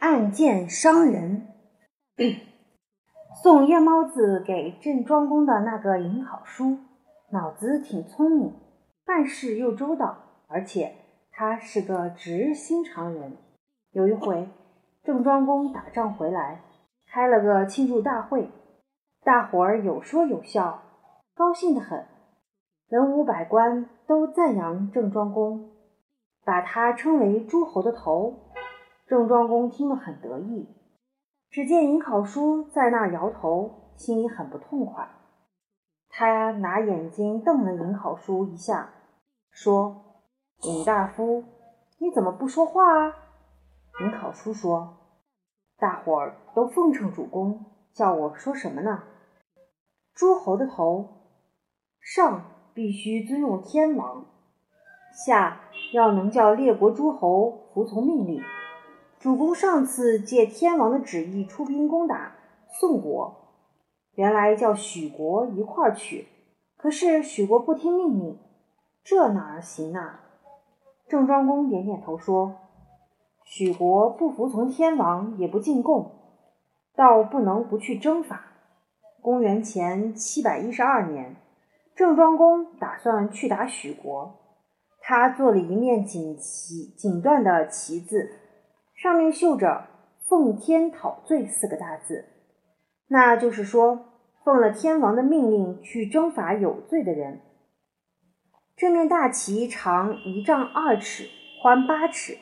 暗箭伤人。送夜猫子给郑庄公的那个尹好叔，脑子挺聪明，办事又周到，而且他是个直心肠人。有一回，郑庄公打仗回来，开了个庆祝大会，大伙儿有说有笑，高兴得很。文武百官都赞扬郑庄公，把他称为诸侯的头。郑庄公听了很得意。只见尹考叔在那摇头，心里很不痛快。他拿眼睛瞪了尹考叔一下，说：“尹大夫，你怎么不说话啊？”尹考叔说：“大伙儿都奉承主公，叫我说什么呢？诸侯的头，上必须尊用天王，下要能叫列国诸侯服从命令。”主公上次借天王的旨意出兵攻打宋国，原来叫许国一块儿去，可是许国不听命令，这哪儿行啊？郑庄公点点头说：“许国不服从天王，也不进贡，倒不能不去征伐。”公元前七百一十二年，郑庄公打算去打许国，他做了一面锦旗，锦缎的旗子。上面绣着“奉天讨罪”四个大字，那就是说，奉了天王的命令去征伐有罪的人。这面大旗长一丈二尺，宽八尺，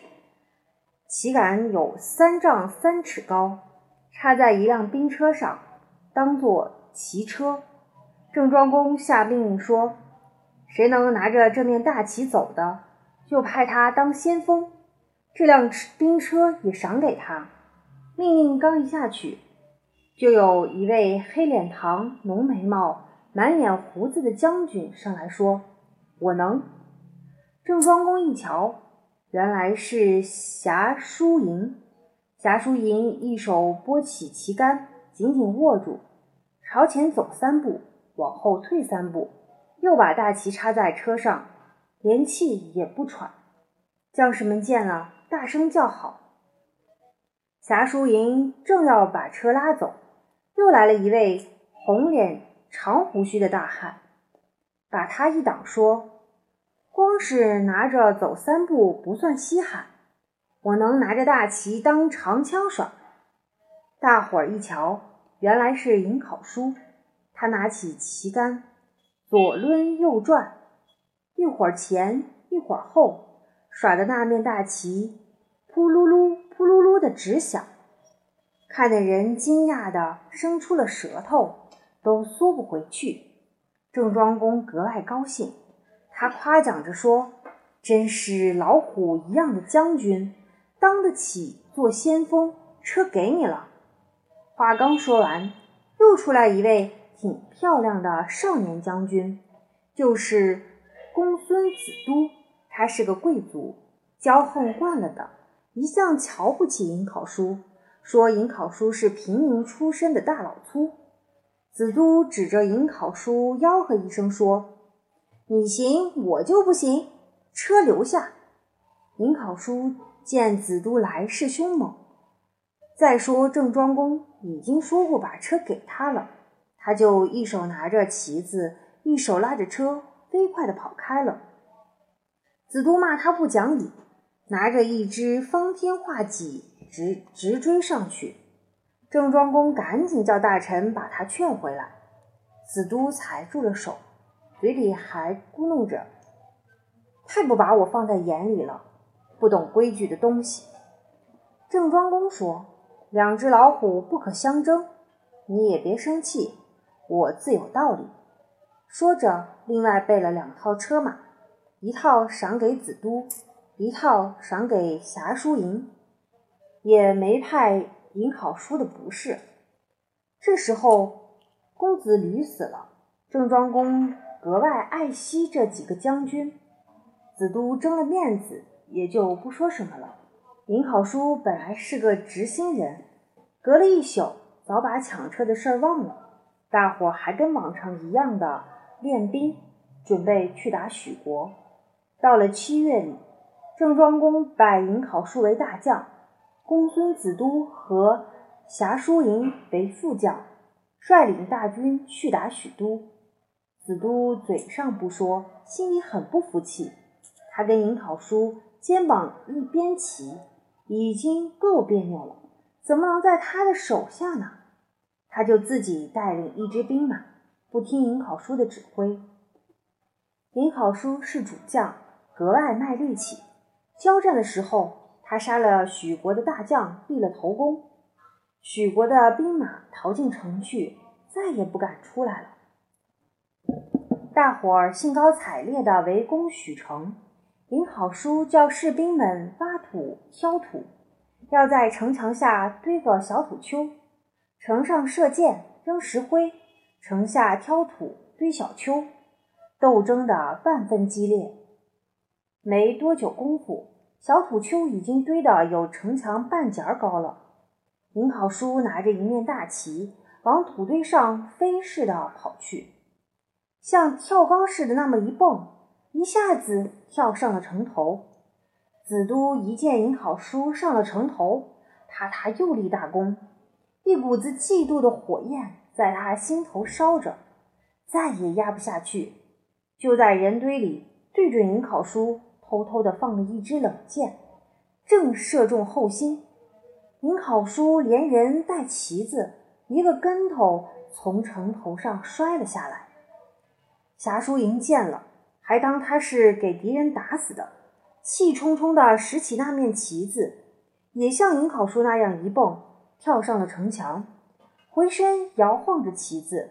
旗杆有三丈三尺高，插在一辆兵车上，当做骑车。郑庄公下命令说：“谁能拿着这面大旗走的，就派他当先锋。”这辆兵车也赏给他。命令刚一下去，就有一位黑脸膛、浓眉毛、满脸胡子的将军上来说：“我能。”郑庄公一瞧，原来是侠叔营。侠叔营一手拨起旗杆，紧紧握住，朝前走三步，往后退三步，又把大旗插在车上，连气也不喘。将士们见了。大声叫好，侠叔营正要把车拉走，又来了一位红脸长胡须的大汉，把他一挡，说：“光是拿着走三步不算稀罕，我能拿着大旗当长枪耍。”大伙儿一瞧，原来是尹考叔，他拿起旗杆，左抡右转，一会儿前一会儿后。耍的那面大旗，扑噜噜、扑噜噜的直响，看得人惊讶的伸出了舌头，都缩不回去。郑庄公格外高兴，他夸奖着说：“真是老虎一样的将军，当得起做先锋。车给你了。”话刚说完，又出来一位挺漂亮的少年将军，就是公孙子都。他是个贵族，骄横惯了的，一向瞧不起尹考叔，说尹考叔是平民出身的大老粗。子都指着尹考叔吆喝一声说：“你行，我就不行，车留下。”尹考叔见子都来势凶猛，再说郑庄公已经说过把车给他了，他就一手拿着旗子，一手拉着车，飞快地跑开了。子都骂他不讲理，拿着一支方天画戟直直追上去。郑庄公赶紧叫大臣把他劝回来。子都踩住了手，嘴里还咕哝着：“太不把我放在眼里了，不懂规矩的东西。”郑庄公说：“两只老虎不可相争，你也别生气，我自有道理。”说着，另外备了两套车马。一套赏给子都，一套赏给侠叔营，也没派尹考叔的不是。这时候，公子吕死了，郑庄公格外爱惜这几个将军，子都争了面子，也就不说什么了。尹考叔本来是个直心人，隔了一宿，早把抢车的事儿忘了，大伙还跟往常一样的练兵，准备去打许国。到了七月里，郑庄公拜尹考叔为大将，公孙子都和侠叔营为副将，率领大军去打许都。子都嘴上不说，心里很不服气。他跟尹考叔肩膀一边齐，已经够别扭了，怎么能在他的手下呢？他就自己带领一支兵马，不听尹考叔的指挥。尹考叔是主将，格外卖力气。交战的时候，他杀了许国的大将，立了头功。许国的兵马逃进城去，再也不敢出来了。大伙儿兴高采烈地围攻许城。尹好叔叫士兵们挖土、挑土，要在城墙下堆个小土丘，城上射箭、扔石灰，城下挑土、堆小丘。斗争的万分激烈，没多久功夫，小土丘已经堆得有城墙半截儿高了。尹考叔拿着一面大旗，往土堆上飞似的跑去，像跳高似的那么一蹦，一下子跳上了城头。子都一见尹考叔上了城头，他他又立大功，一股子嫉妒的火焰在他心头烧着，再也压不下去。就在人堆里，对准尹考叔，偷偷的放了一支冷箭，正射中后心。尹考叔连人带旗子，一个跟头从城头上摔了下来。侠叔营见了，还当他是给敌人打死的，气冲冲的拾起那面旗子，也像尹考叔那样一蹦，跳上了城墙，回身摇晃着旗子。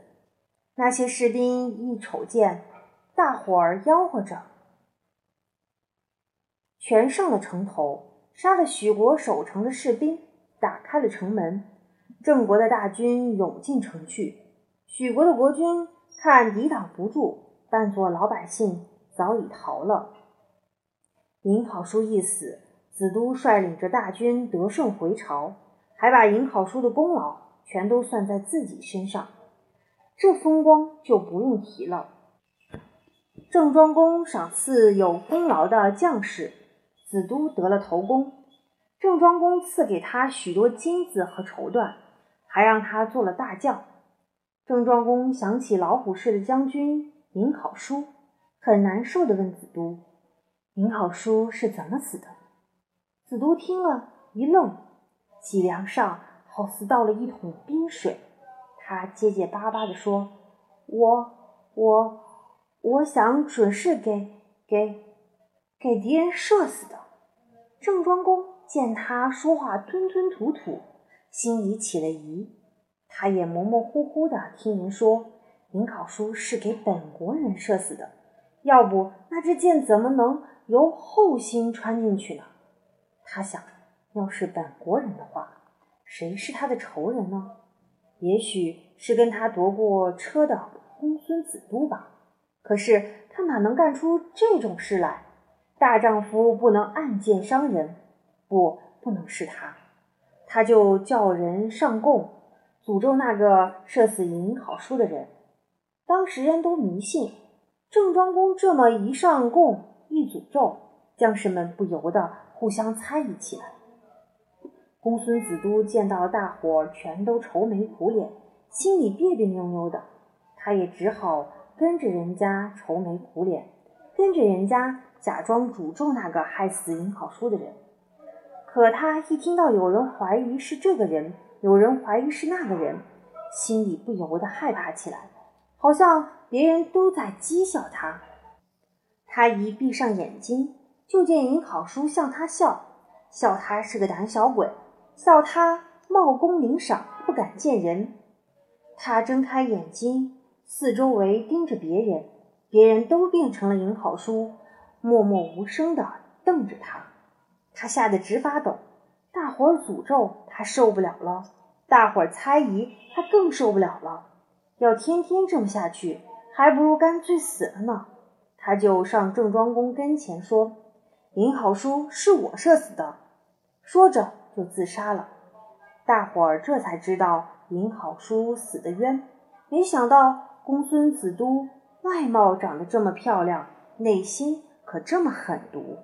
那些士兵一瞅见。大伙儿吆喝着，全上了城头，杀了许国守城的士兵，打开了城门。郑国的大军涌进城去，许国的国君看抵挡不住，扮作老百姓，早已逃了。尹考叔一死，子都率领着大军得胜回朝，还把尹考叔的功劳全都算在自己身上，这风光就不用提了。郑庄公赏赐有功劳的将士，子都得了头功。郑庄公赐给他许多金子和绸缎，还让他做了大将。郑庄公想起老虎氏的将军尹考叔，很难受地问子都：“尹考叔是怎么死的？”子都听了一愣，脊梁上好似倒了一桶冰水。他结结巴巴地说：“我……我……”我想准是给给给敌人射死的。郑庄公见他说话吞吞吐吐，心里起了疑。他也模模糊糊的听人说，尹考叔是给本国人射死的。要不那支箭怎么能由后心穿进去呢？他想，要是本国人的话，谁是他的仇人呢？也许是跟他夺过车的公孙子都吧。可是他哪能干出这种事来？大丈夫不能暗箭伤人，不，不能是他。他就叫人上供，诅咒那个射死尹考叔的人。当时人都迷信，郑庄公这么一上供一诅咒，将士们不由得互相猜疑起来。公孙子都见到大伙全都愁眉苦脸，心里别别扭扭的，他也只好。跟着人家愁眉苦脸，跟着人家假装诅咒那个害死尹考叔的人。可他一听到有人怀疑是这个人，有人怀疑是那个人，心里不由得害怕起来，好像别人都在讥笑他。他一闭上眼睛，就见尹考叔向他笑，笑他是个胆小鬼，笑他冒功领赏，不敢见人。他睁开眼睛。四周围盯着别人，别人都变成了尹考叔，默默无声地瞪着他。他吓得直发抖。大伙儿诅咒他受不了了，大伙儿猜疑他更受不了了。要天天这么下去，还不如干脆死了呢。他就上郑庄公跟前说：“尹考叔是我射死的。”说着就自杀了。大伙儿这才知道尹考叔死的冤，没想到。公孙子都外貌长得这么漂亮，内心可这么狠毒。